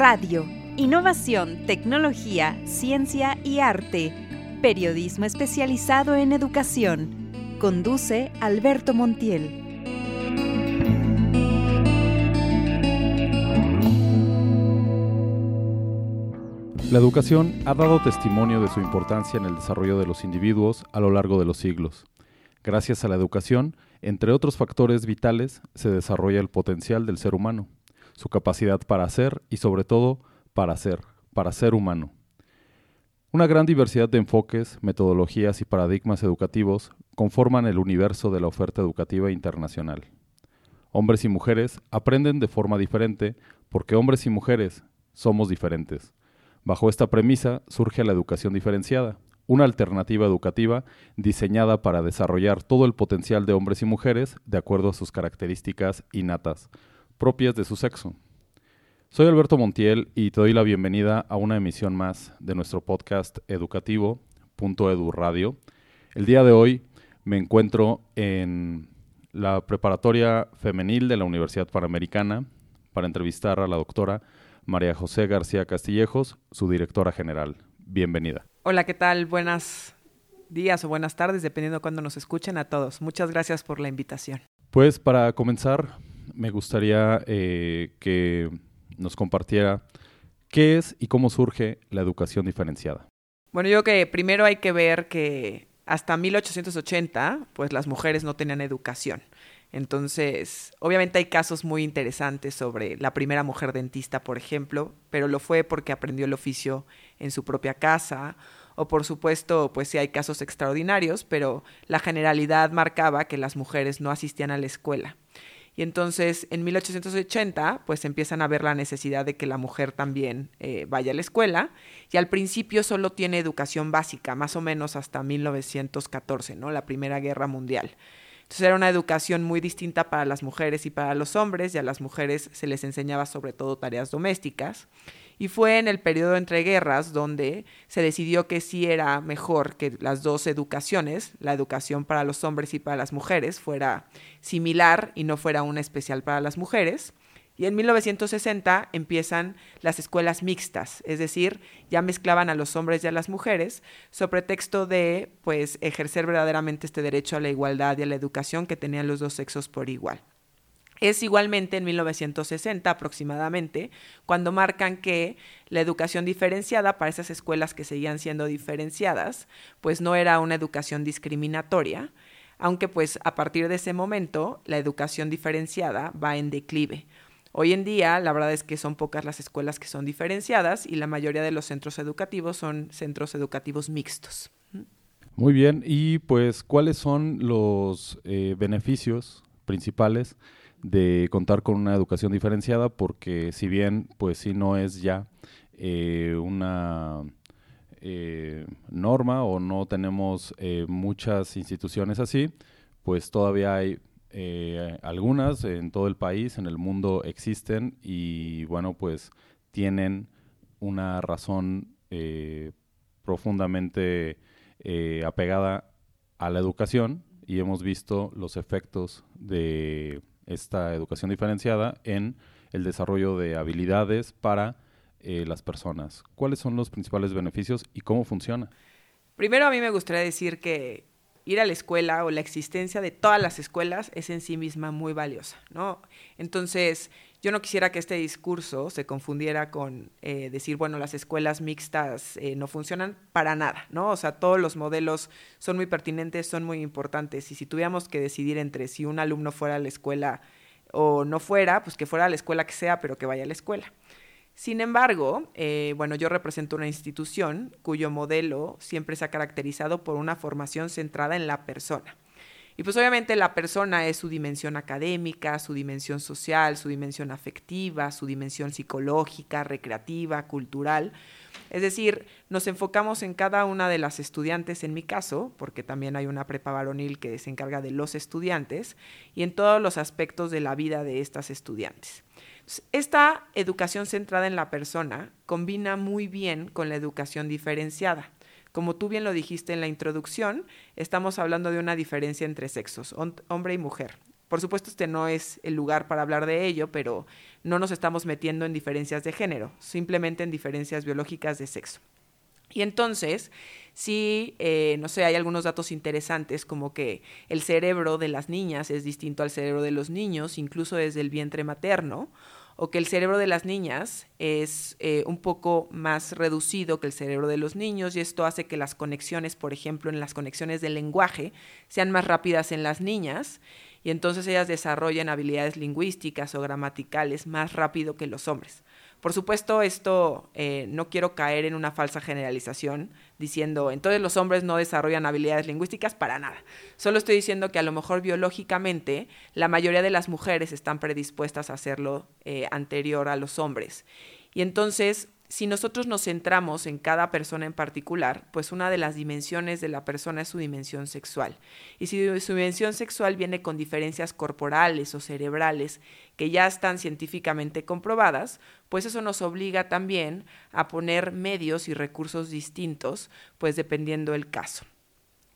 Radio. Innovación, tecnología, ciencia y arte. Periodismo especializado en educación. Conduce Alberto Montiel. La educación ha dado testimonio de su importancia en el desarrollo de los individuos a lo largo de los siglos. Gracias a la educación, entre otros factores vitales, se desarrolla el potencial del ser humano, su capacidad para ser y sobre todo para ser, para ser humano. Una gran diversidad de enfoques, metodologías y paradigmas educativos conforman el universo de la oferta educativa internacional. Hombres y mujeres aprenden de forma diferente porque hombres y mujeres somos diferentes. Bajo esta premisa surge la educación diferenciada, una alternativa educativa diseñada para desarrollar todo el potencial de hombres y mujeres de acuerdo a sus características innatas, propias de su sexo. Soy Alberto Montiel y te doy la bienvenida a una emisión más de nuestro podcast educativo, Punto Edu Radio. El día de hoy me encuentro en la preparatoria femenil de la Universidad Panamericana para entrevistar a la doctora María José García Castillejos, su directora general. Bienvenida. Hola, ¿qué tal? Buenas días o buenas tardes, dependiendo de cuándo nos escuchen a todos. Muchas gracias por la invitación. Pues para comenzar, me gustaría eh, que nos compartiera qué es y cómo surge la educación diferenciada. Bueno, yo creo que primero hay que ver que hasta 1880, pues las mujeres no tenían educación. Entonces, obviamente hay casos muy interesantes sobre la primera mujer dentista, por ejemplo, pero lo fue porque aprendió el oficio en su propia casa, o por supuesto, pues sí hay casos extraordinarios, pero la generalidad marcaba que las mujeres no asistían a la escuela. Entonces, en 1880, pues empiezan a ver la necesidad de que la mujer también eh, vaya a la escuela, y al principio solo tiene educación básica, más o menos hasta 1914, ¿no? La Primera Guerra Mundial. Entonces era una educación muy distinta para las mujeres y para los hombres, y a las mujeres se les enseñaba sobre todo tareas domésticas. Y fue en el periodo entre guerras donde se decidió que sí era mejor que las dos educaciones, la educación para los hombres y para las mujeres, fuera similar y no fuera una especial para las mujeres. Y en 1960 empiezan las escuelas mixtas, es decir, ya mezclaban a los hombres y a las mujeres, sobre texto de pues ejercer verdaderamente este derecho a la igualdad y a la educación que tenían los dos sexos por igual. Es igualmente en 1960 aproximadamente cuando marcan que la educación diferenciada para esas escuelas que seguían siendo diferenciadas, pues no era una educación discriminatoria, aunque pues a partir de ese momento la educación diferenciada va en declive. Hoy en día, la verdad es que son pocas las escuelas que son diferenciadas y la mayoría de los centros educativos son centros educativos mixtos. Muy bien, y pues, ¿cuáles son los eh, beneficios principales de contar con una educación diferenciada? Porque si bien, pues sí no es ya eh, una eh, norma o no tenemos muchas instituciones así, pues todavía hay eh, algunas en todo el país, en el mundo existen y bueno, pues tienen una razón eh, profundamente eh, apegada a la educación y hemos visto los efectos de esta educación diferenciada en el desarrollo de habilidades para las personas. ¿Cuáles son los principales beneficios y cómo funciona? Primero a mí me gustaría decir que ir a la escuela o la existencia de todas las escuelas es en sí misma muy valiosa, ¿no? Entonces, yo no quisiera que este discurso se confundiera con eh, decir, bueno, las escuelas mixtas eh, no funcionan para nada, ¿no? O sea, todos los modelos son muy pertinentes, son muy importantes, y si tuviéramos que decidir entre si un alumno fuera a la escuela o no fuera, pues que fuera a la escuela que sea, pero que vaya a la escuela. Sin embargo, eh, bueno, yo represento una institución cuyo modelo siempre se ha caracterizado por una formación centrada en la persona. Y pues obviamente la persona es su dimensión académica, su dimensión social, su dimensión afectiva, su dimensión psicológica, recreativa, cultural. Es decir, nos enfocamos en cada una de las estudiantes, en mi caso, porque también hay una prepa varonil que se encarga de los estudiantes, y en todos los aspectos de la vida de estas estudiantes. Esta educación centrada en la persona combina muy bien con la educación diferenciada. Como tú bien lo dijiste en la introducción, estamos hablando de una diferencia entre sexos, hombre y mujer. Por supuesto, este no es el lugar para hablar de ello, pero no nos estamos metiendo en diferencias de género, simplemente en diferencias biológicas de sexo. Y entonces, sí, eh, no sé, hay algunos datos interesantes como que el cerebro de las niñas es distinto al cerebro de los niños, incluso desde el vientre materno, o que el cerebro de las niñas es eh, un poco más reducido que el cerebro de los niños y esto hace que las conexiones, por ejemplo, en las conexiones del lenguaje, sean más rápidas en las niñas y entonces ellas desarrollan habilidades lingüísticas o gramaticales más rápido que los hombres. Por supuesto, esto eh, no quiero caer en una falsa generalización diciendo, entonces los hombres no desarrollan habilidades lingüísticas para nada. Solo estoy diciendo que a lo mejor biológicamente la mayoría de las mujeres están predispuestas a hacerlo eh, anterior a los hombres. Y entonces si nosotros nos centramos en cada persona en particular, pues una de las dimensiones de la persona es su dimensión sexual. Y si su dimensión sexual viene con diferencias corporales o cerebrales que ya están científicamente comprobadas, pues eso nos obliga también a poner medios y recursos distintos, pues dependiendo del caso.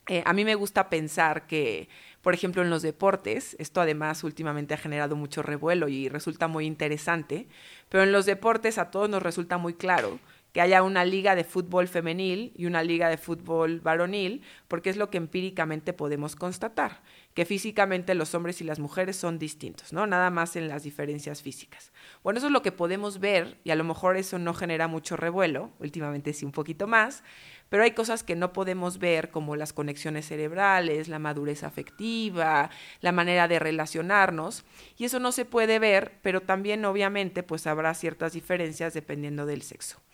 Eh, a mí me gusta pensar que, por ejemplo, en los deportes, esto además últimamente ha generado mucho revuelo y resulta muy interesante, pero en los deportes a todos nos resulta muy claro que haya una liga de fútbol femenil y una liga de fútbol varonil, porque es lo que empíricamente podemos constatar, que físicamente los hombres y las mujeres son distintos, ¿no? Nada más en las diferencias físicas. Bueno, eso es lo que podemos ver y a lo mejor eso no genera mucho revuelo, últimamente sí un poquito más, pero hay cosas que no podemos ver como las conexiones cerebrales, la madurez afectiva, la manera de relacionarnos y eso no se puede ver, pero también obviamente pues habrá ciertas diferencias dependiendo del sexo.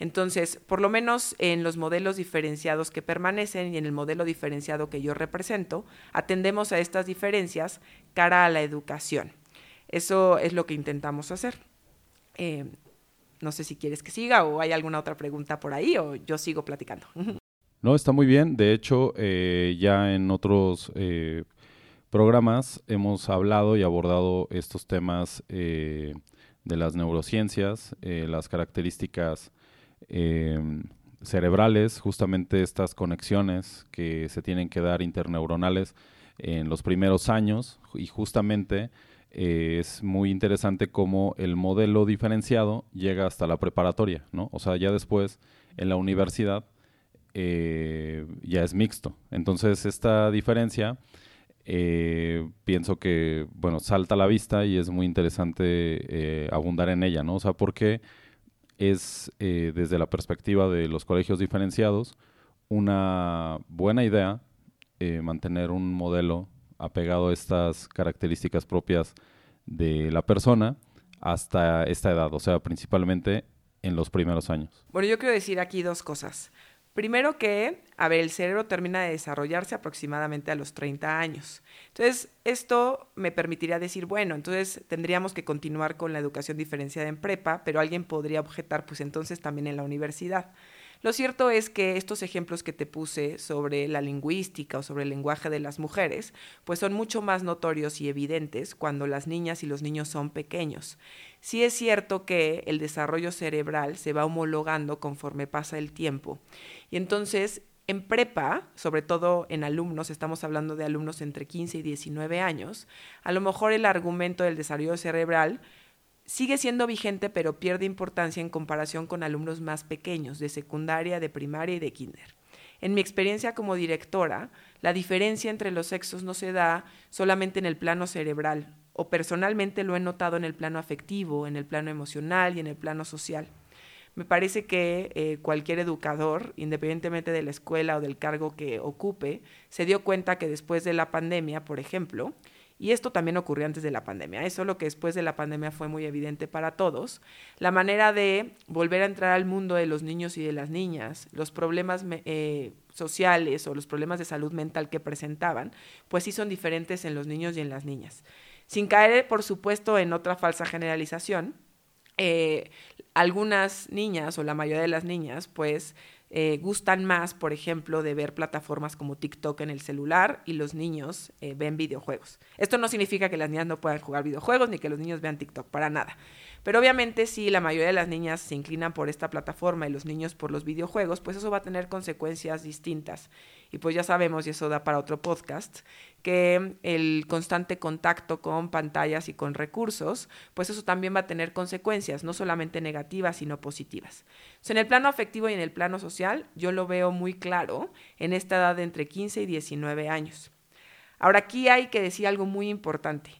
Entonces, por lo menos en los modelos diferenciados que permanecen y en el modelo diferenciado que yo represento, atendemos a estas diferencias cara a la educación. Eso es lo que intentamos hacer. Eh, no sé si quieres que siga o hay alguna otra pregunta por ahí o yo sigo platicando. No, está muy bien. De hecho, eh, ya en otros eh, programas hemos hablado y abordado estos temas de las neurociencias, las características cerebrales, justamente estas conexiones que se tienen que dar interneuronales en los primeros años y justamente eh, es muy interesante cómo el modelo diferenciado llega hasta la preparatoria, ¿no? O sea, ya después en la universidad eh, ya es mixto. Entonces, esta diferencia eh, pienso que, bueno, salta a la vista y es muy interesante abundar en ella, ¿no? O sea, porque es desde la perspectiva de los colegios diferenciados una buena idea mantener un modelo apegado a estas características propias de la persona hasta esta edad, o sea, principalmente en los primeros años. Bueno, yo quiero decir aquí dos cosas. Primero que, a ver, el cerebro termina de desarrollarse aproximadamente a los 30 años. Entonces, esto me permitiría decir, bueno, entonces tendríamos que continuar con la educación diferenciada en prepa, pero alguien podría objetar, pues entonces también en la universidad. Lo cierto es que estos ejemplos que te puse sobre la lingüística o sobre el lenguaje de las mujeres, pues son mucho más notorios y evidentes cuando las niñas y los niños son pequeños. Sí es cierto que el desarrollo cerebral se va homologando conforme pasa el tiempo. Y entonces, en prepa, sobre todo en alumnos, estamos hablando de alumnos entre 15 y 19 años, a lo mejor el argumento del desarrollo cerebral sigue siendo vigente, pero pierde importancia en comparación con alumnos más pequeños, de secundaria, de primaria y de kinder. En mi experiencia como directora, la diferencia entre los sexos no se da solamente en el plano cerebral, o personalmente lo he notado en el plano afectivo, en el plano emocional y en el plano social. Me parece que eh, cualquier educador, independientemente de la escuela o del cargo que ocupe, se dio cuenta que después de la pandemia, por ejemplo, y esto también ocurrió antes de la pandemia, es solo que después de la pandemia fue muy evidente para todos, la manera de volver a entrar al mundo de los niños y de las niñas, los problemas eh, sociales o los problemas de salud mental que presentaban, pues sí son diferentes en los niños y en las niñas. Sin caer, por supuesto, en otra falsa generalización, eh, algunas niñas o la mayoría de las niñas, pues eh, gustan más, por ejemplo, de ver plataformas como TikTok en el celular y los niños eh, ven videojuegos. Esto no significa que las niñas no puedan jugar videojuegos ni que los niños vean TikTok, para nada. Pero obviamente si la mayoría de las niñas se inclinan por esta plataforma y los niños por los videojuegos, pues eso va a tener consecuencias distintas. Y pues ya sabemos, y eso da para otro podcast, que el constante contacto con pantallas y con recursos, pues eso también va a tener consecuencias, no solamente negativas, sino positivas. en el plano afectivo y en el plano social, yo lo veo muy claro en esta edad de entre 15 y 19 años. Ahora, aquí hay que decir algo muy importante.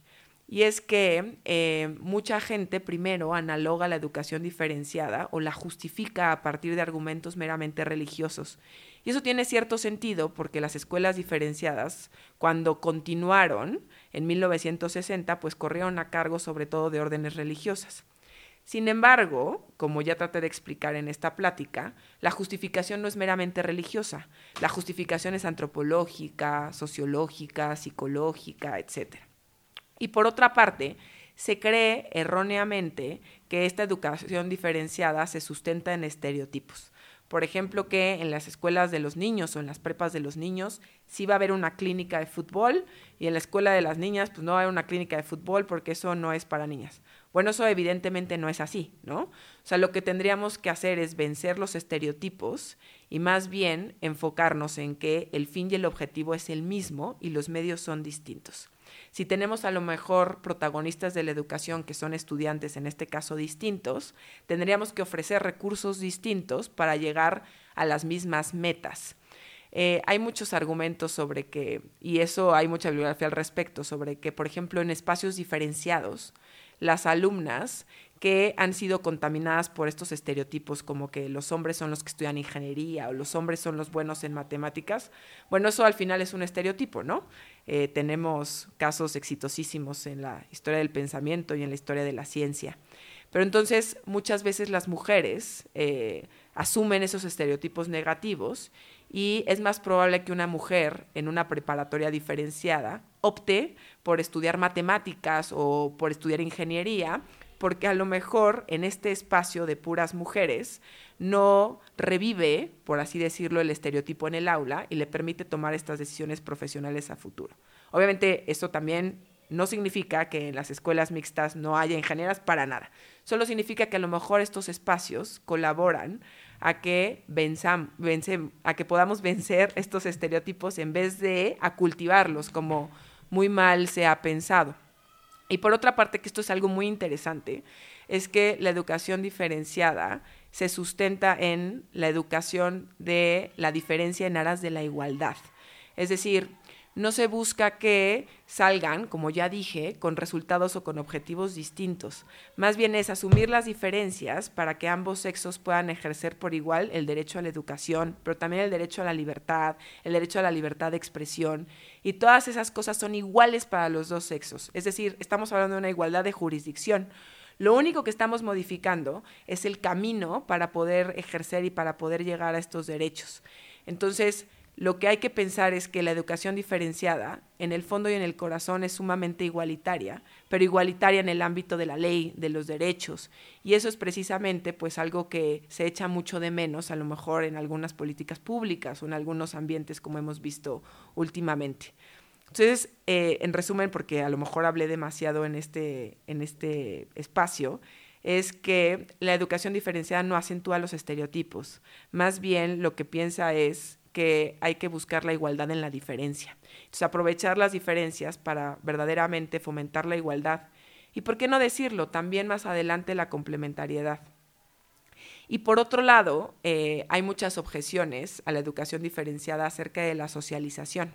Y es que eh, mucha gente primero analoga la educación diferenciada o la justifica a partir de argumentos meramente religiosos. Y eso tiene cierto sentido porque las escuelas diferenciadas, cuando continuaron en 1960, pues corrieron a cargo sobre todo de órdenes religiosas. Sin embargo, como ya traté de explicar en esta plática, la justificación no es meramente religiosa. La justificación es antropológica, sociológica, psicológica, etcétera. Y por otra parte, se cree erróneamente que esta educación diferenciada se sustenta en estereotipos. Por ejemplo, que en las escuelas de los niños o en las prepas de los niños sí va a haber una clínica de fútbol y en la escuela de las niñas pues no va a haber una clínica de fútbol porque eso no es para niñas. Bueno, eso evidentemente no es así, ¿no? O sea, lo que tendríamos que hacer es vencer los estereotipos y más bien enfocarnos en que el fin y el objetivo es el mismo y los medios son distintos. Si tenemos a lo mejor protagonistas de la educación que son estudiantes, en este caso distintos, tendríamos que ofrecer recursos distintos para llegar a las mismas metas. Eh, hay muchos argumentos sobre que, y eso hay mucha bibliografía al respecto, sobre que, por ejemplo, en espacios diferenciados, las alumnas que han sido contaminadas por estos estereotipos como que los hombres son los que estudian ingeniería o los hombres son los buenos en matemáticas, bueno, eso al final es un estereotipo, ¿no? Eh, tenemos casos exitosísimos en la historia del pensamiento y en la historia de la ciencia. Pero entonces muchas veces las mujeres eh, asumen esos estereotipos negativos y es más probable que una mujer en una preparatoria diferenciada opte por estudiar matemáticas o por estudiar ingeniería porque a lo mejor en este espacio de puras mujeres no revive, por así decirlo, el estereotipo en el aula y le permite tomar estas decisiones profesionales a futuro. Obviamente esto también no significa que en las escuelas mixtas no haya ingenieras para nada. Solo significa que a lo mejor estos espacios colaboran a que, a que podamos vencer estos estereotipos en vez de a cultivarlos como muy mal se ha pensado. Y por otra parte, que esto es algo muy interesante, es que la educación diferenciada se sustenta en la educación de la diferencia en aras de la igualdad. Es decir, no se busca que salgan, como ya dije, con resultados o con objetivos distintos. Más bien es asumir las diferencias para que ambos sexos puedan ejercer por igual el derecho a la educación, pero también el derecho a la libertad, el derecho a la libertad de expresión. Y todas esas cosas son iguales para los dos sexos. Es decir, estamos hablando de una igualdad de jurisdicción. Lo único que estamos modificando es el camino para poder ejercer y para poder llegar a estos derechos. Entonces, lo que hay que pensar es que la educación diferenciada, en el fondo y en el corazón, es sumamente igualitaria, pero igualitaria en el ámbito de la ley, de los derechos. Y eso es precisamente pues algo que se echa mucho de menos, a lo mejor en algunas políticas públicas o en algunos ambientes como hemos visto últimamente. Entonces, eh, en resumen, porque a lo mejor hablé demasiado en este, en este espacio, es que la educación diferenciada no acentúa los estereotipos. Más bien lo que piensa es que hay que buscar la igualdad en la diferencia. Entonces, aprovechar las diferencias para verdaderamente fomentar la igualdad. Y por qué no decirlo, también más adelante la complementariedad. Y por otro lado, eh, hay muchas objeciones a la educación diferenciada acerca de la socialización.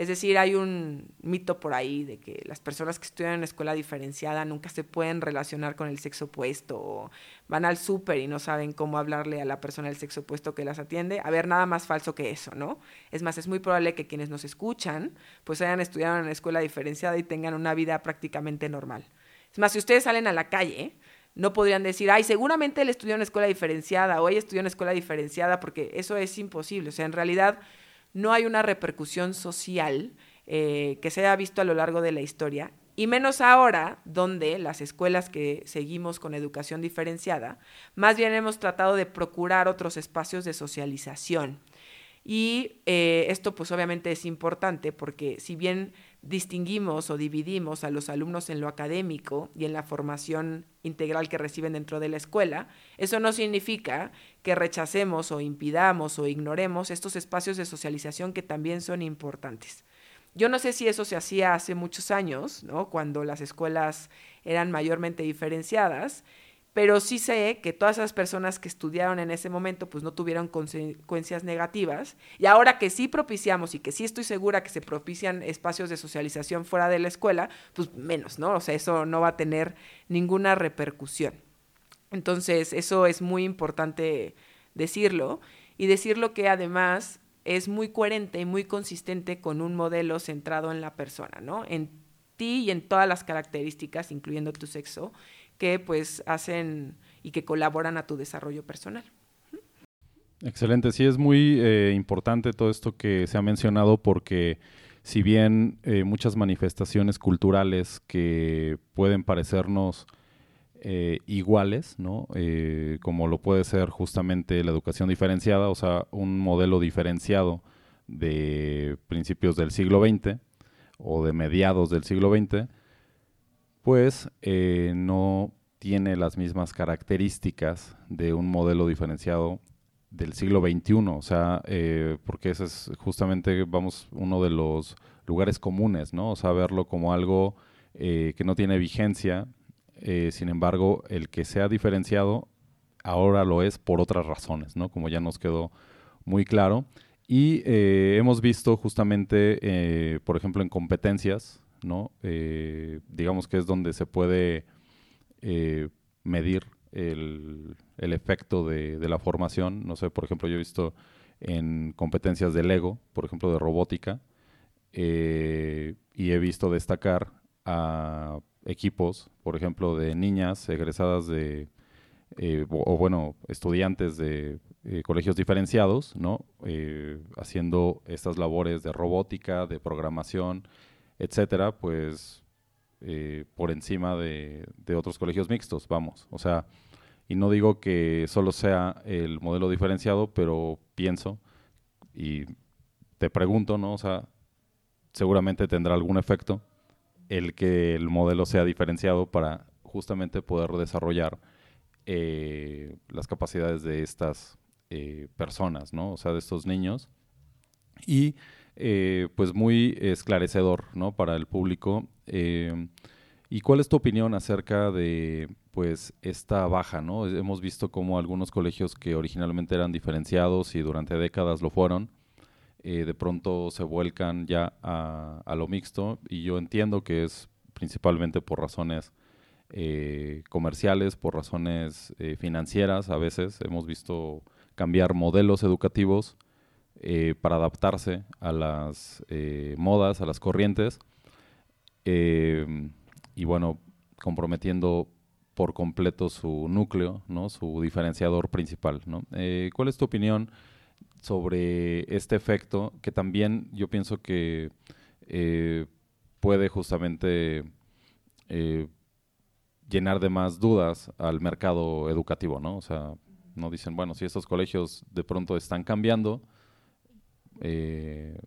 Es decir, hay un mito por ahí de que las personas que estudian en escuela diferenciada nunca se pueden relacionar con el sexo opuesto o van al súper y no saben cómo hablarle a la persona del sexo opuesto que las atiende. A ver, nada más falso que eso, ¿no? Es más, es muy probable que quienes nos escuchan pues hayan estudiado en escuela diferenciada y tengan una vida prácticamente normal. Es más, si ustedes salen a la calle, no podrían decir, ay, seguramente él estudió en una escuela diferenciada o ella estudió en una escuela diferenciada, porque eso es imposible. O sea, en realidad no hay una repercusión social eh, que se haya visto a lo largo de la historia, y menos ahora, donde las escuelas que seguimos con educación diferenciada, más bien hemos tratado de procurar otros espacios de socialización. Y eh, esto pues obviamente es importante porque si bien distinguimos o dividimos a los alumnos en lo académico y en la formación integral que reciben dentro de la escuela, eso no significa que rechacemos o impidamos o ignoremos estos espacios de socialización que también son importantes. Yo no sé si eso se hacía hace muchos años, ¿no? cuando las escuelas eran mayormente diferenciadas, pero sí sé que todas esas personas que estudiaron en ese momento pues no tuvieron consecuencias negativas y ahora que sí propiciamos y que sí estoy segura que se propician espacios de socialización fuera de la escuela, pues menos, ¿no? O sea, eso no va a tener ninguna repercusión. Entonces, eso es muy importante decirlo y decirlo que además es muy coherente y muy consistente con un modelo centrado en la persona, ¿no? En ti y en todas las características, incluyendo tu sexo, que pues hacen y que colaboran a tu desarrollo personal. Excelente, sí es muy eh, importante todo esto que se ha mencionado porque si bien eh, muchas manifestaciones culturales que pueden parecernos eh, iguales, ¿no? como lo puede ser justamente la educación diferenciada, o sea, un modelo diferenciado de principios del siglo XX o de mediados del siglo XX, pues eh, no tiene las mismas características de un modelo diferenciado del siglo XXI, o sea, eh, porque ese es justamente, vamos, uno de los lugares comunes, ¿no? O sea, verlo como algo eh, que no tiene vigencia, sin embargo, el que sea diferenciado ahora lo es por otras razones, ¿no? Como ya nos quedó muy claro. Y hemos visto justamente, por ejemplo, en competencias, ¿no? Eh, digamos que es donde se puede eh, medir el, efecto de, la formación. No sé, por ejemplo, yo he visto en competencias de Lego, por ejemplo, de robótica, eh, y he visto destacar a equipos, por ejemplo, de niñas egresadas de, o, bueno, estudiantes de colegios diferenciados, ¿no? haciendo estas labores de robótica, de programación, etcétera, pues eh, por encima de, otros colegios mixtos, vamos. O sea, y no digo que solo sea el modelo diferenciado, pero pienso y te pregunto, ¿no? O sea, seguramente tendrá algún efecto el que el modelo sea diferenciado para justamente poder desarrollar eh, las capacidades de estas eh, personas, ¿no? O sea, de estos niños. Y eh, pues muy esclarecedor ¿no? para el público. Eh, ¿Y cuál es tu opinión acerca de pues esta baja? ¿no? Hemos visto como algunos colegios que originalmente eran diferenciados y durante décadas lo fueron, eh, de pronto se vuelcan ya a, a, lo mixto y yo entiendo que es principalmente por razones comerciales, por razones financieras a veces. Hemos visto cambiar modelos educativos eh, para adaptarse a las eh, modas, a las corrientes, eh, y bueno, comprometiendo por completo su núcleo, ¿no? su diferenciador principal. ¿Cuál es tu opinión sobre este efecto que también yo pienso que puede justamente llenar de más dudas al mercado educativo, ¿no? O sea, no dicen, bueno, si estos colegios de pronto están cambiando, eh,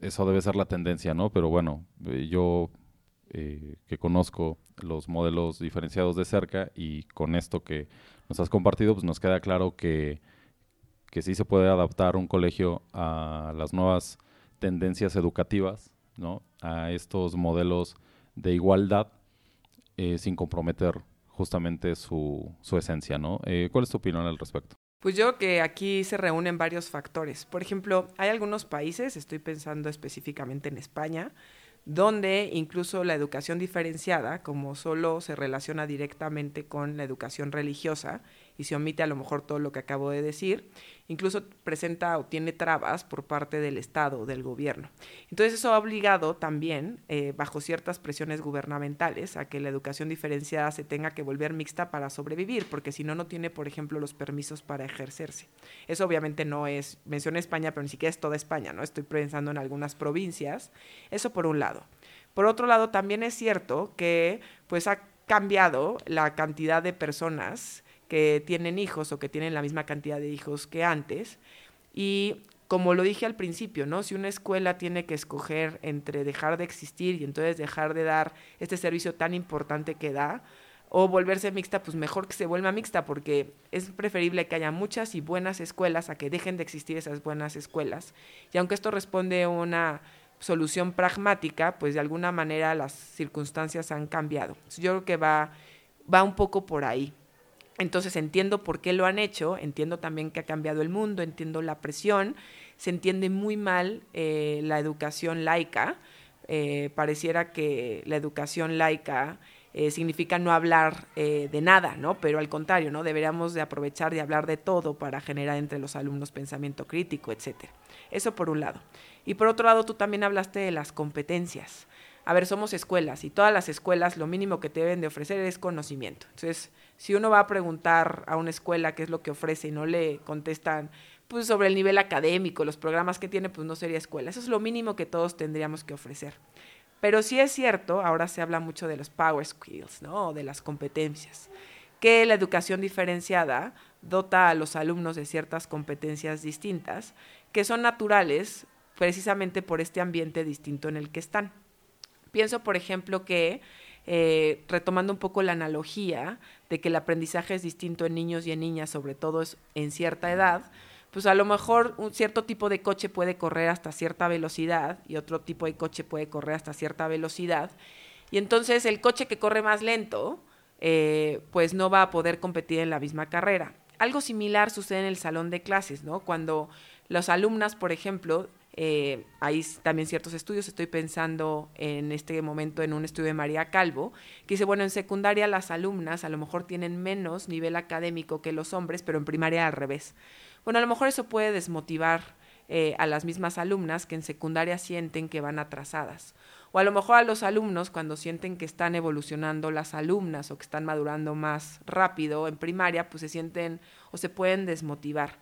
eso debe ser la tendencia, ¿no? Pero bueno, eh, yo eh, que conozco los modelos diferenciados de cerca y con esto que nos has compartido, pues nos queda claro que, que sí se puede adaptar un colegio a las nuevas tendencias educativas, ¿no? A estos modelos de igualdad sin comprometer justamente su, su esencia, ¿no? ¿Cuál es tu opinión al respecto? Pues yo que aquí se reúnen varios factores. Por ejemplo, hay algunos países, estoy pensando específicamente en España, donde incluso la educación diferenciada, como solo se relaciona directamente con la educación religiosa y se omite a lo mejor todo lo que acabo de decir, incluso presenta o tiene trabas por parte del Estado o del gobierno. Entonces eso ha obligado también, eh, bajo ciertas presiones gubernamentales, a que la educación diferenciada se tenga que volver mixta para sobrevivir, porque si no, no tiene, por ejemplo, los permisos para ejercerse. Eso obviamente no es, mencioné España, pero ni siquiera es toda España, ¿no? Estoy pensando en algunas provincias. Eso por un lado. Por otro lado, también es cierto que pues ha cambiado la cantidad de personas que tienen hijos o que tienen la misma cantidad de hijos que antes. Y como lo dije al principio, ¿no? Si una escuela tiene que escoger entre dejar de existir y entonces dejar de dar este servicio tan importante que da, o volverse mixta, pues mejor que se vuelva mixta, porque es preferible que haya muchas y buenas escuelas a que dejen de existir esas buenas escuelas. Y aunque esto responde a una solución pragmática, pues de alguna manera las circunstancias han cambiado. Yo creo que va, va un poco por ahí. Entonces entiendo por qué lo han hecho, entiendo también que ha cambiado el mundo, entiendo la presión, se entiende muy mal eh, la educación laica, eh, pareciera que la educación laica eh, significa no hablar de nada, ¿no? Pero al contrario, ¿no? Deberíamos de aprovechar de hablar de todo para generar entre los alumnos pensamiento crítico, etcétera. Eso por un lado. Y por otro lado, tú también hablaste de las competencias. A ver, somos escuelas y todas las escuelas lo mínimo que deben de ofrecer es conocimiento. Entonces, si uno va a preguntar a una escuela qué es lo que ofrece y no le contestan pues sobre el nivel académico, los programas que tiene, pues no sería escuela. Eso es lo mínimo que todos tendríamos que ofrecer. Pero sí es cierto, ahora se habla mucho de los power skills, ¿no? de las competencias, que la educación diferenciada dota a los alumnos de ciertas competencias distintas que son naturales precisamente por este ambiente distinto en el que están. Pienso, por ejemplo, que eh, retomando un poco la analogía de que el aprendizaje es distinto en niños y en niñas, sobre todo en cierta edad, pues a lo mejor un cierto tipo de coche puede correr hasta cierta velocidad y otro tipo de coche puede correr hasta cierta velocidad. Y entonces el coche que corre más lento, eh, pues no va a poder competir en la misma carrera. Algo similar sucede en el salón de clases, ¿no? Cuando las alumnas, por ejemplo, eh, hay también ciertos estudios, estoy pensando en este momento en un estudio de María Calvo, que dice, bueno, en secundaria las alumnas a lo mejor tienen menos nivel académico que los hombres, pero en primaria al revés. Bueno, a lo mejor eso puede desmotivar eh, a las mismas alumnas que en secundaria sienten que van atrasadas. O a lo mejor a los alumnos cuando sienten que están evolucionando las alumnas o que están madurando más rápido en primaria, pues se sienten o se pueden desmotivar.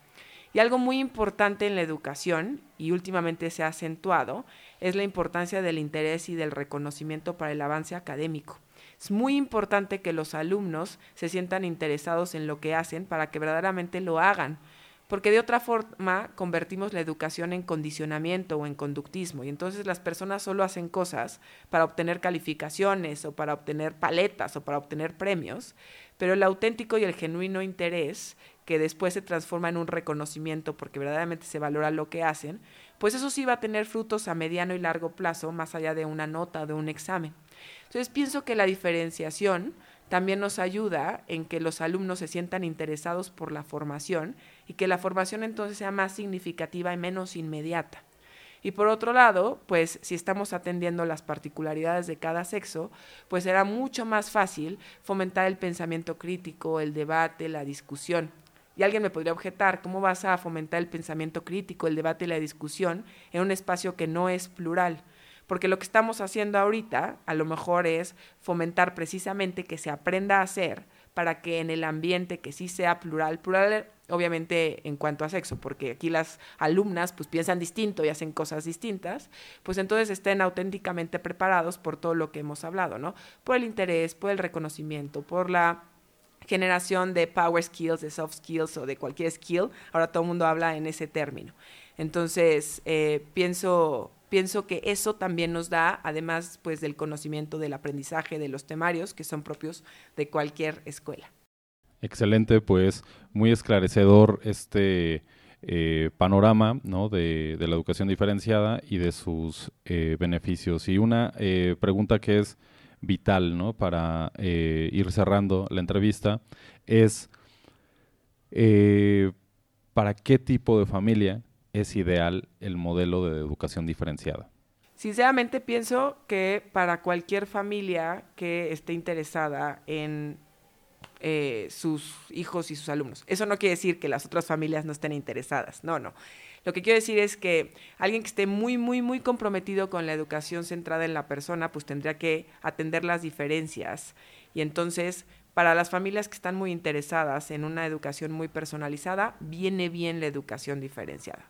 Y algo muy importante en la educación, y últimamente se ha acentuado, es la importancia del interés y del reconocimiento para el avance académico. Es muy importante que los alumnos se sientan interesados en lo que hacen para que verdaderamente lo hagan, porque de otra forma convertimos la educación en condicionamiento o en conductismo, y entonces las personas solo hacen cosas para obtener calificaciones o para obtener paletas o para obtener premios, pero el auténtico y el genuino interés que después se transforma en un reconocimiento porque verdaderamente se valora lo que hacen, pues eso sí va a tener frutos a mediano y largo plazo más allá de una nota de un examen. Entonces pienso que la diferenciación también nos ayuda en que los alumnos se sientan interesados por la formación y que la formación entonces sea más significativa y menos inmediata. Y por otro lado, pues si estamos atendiendo las particularidades de cada sexo, pues será mucho más fácil fomentar el pensamiento crítico, el debate, la discusión. Y alguien me podría objetar, ¿cómo vas a fomentar el pensamiento crítico, el debate y la discusión en un espacio que no es plural? Porque lo que estamos haciendo ahorita a lo mejor es fomentar precisamente que se aprenda a hacer para que en el ambiente que sí sea plural, plural obviamente en cuanto a sexo, porque aquí las alumnas pues piensan distinto y hacen cosas distintas, pues entonces estén auténticamente preparados por todo lo que hemos hablado, ¿no? Por el interés, por el reconocimiento, por la generación de power skills, de soft skills o de cualquier skill. Ahora todo el mundo habla en ese término. Entonces, eh, pienso, pienso que eso también nos da, además pues, del conocimiento del aprendizaje de los temarios que son propios de cualquier escuela. Excelente, pues muy esclarecedor este eh, panorama ¿no? de, la educación diferenciada y de sus eh, beneficios. Y una pregunta que es vital ¿no? para eh, ir cerrando la entrevista es eh, para qué tipo de familia es ideal el modelo de educación diferenciada. Sinceramente pienso que para cualquier familia que esté interesada en eh, sus hijos y sus alumnos. Eso no quiere decir que las otras familias no estén interesadas, no, no. Lo que quiero decir es que alguien que esté muy, muy, muy comprometido con la educación centrada en la persona, pues tendría que atender las diferencias. Y entonces, para las familias que están muy interesadas en una educación muy personalizada, viene bien la educación diferenciada.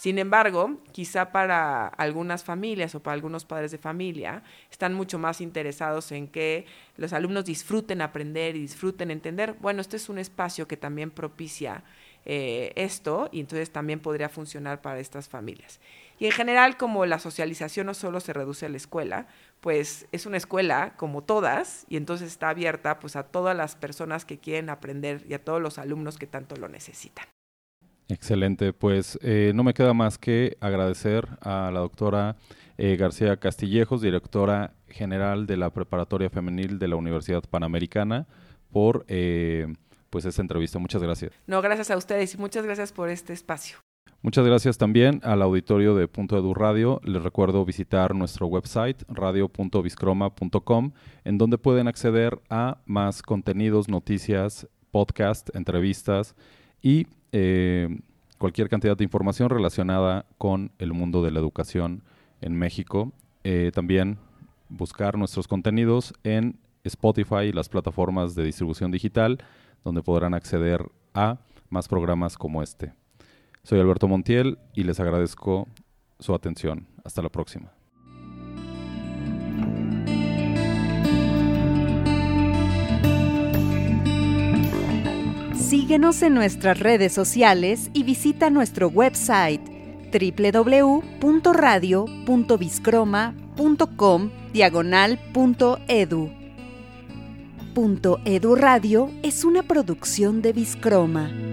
Sin embargo, quizá para algunas familias o para algunos padres de familia están mucho más interesados en que los alumnos disfruten aprender y disfruten entender. Bueno, este es un espacio que también propicia eh, esto y entonces también podría funcionar para estas familias. Y en general, como la socialización no solo se reduce a la escuela, pues es una escuela como todas y entonces está abierta pues a todas las personas que quieren aprender y a todos los alumnos que tanto lo necesitan. Excelente, pues eh, no me queda más que agradecer a la doctora eh, García Castillejos, directora general de la Preparatoria Femenil de la Universidad Panamericana, por pues esta entrevista. Muchas gracias. No, gracias a ustedes y muchas gracias por este espacio. Muchas gracias también al auditorio de Punto Edu Radio. Les recuerdo visitar nuestro website radio.viscroma.com en donde pueden acceder a más contenidos, noticias, podcast, entrevistas y eh, cualquier cantidad de información relacionada con el mundo de la educación en México. Eh, también buscar nuestros contenidos en Spotify y las plataformas de distribución digital donde podrán acceder a más programas como este. Soy Alberto Montiel y les agradezco su atención. Hasta la próxima. Síguenos en nuestras redes sociales y visita nuestro website www.radio.viscroma.com diagonal.edu. Punto Edu Radio es una producción de Viscroma.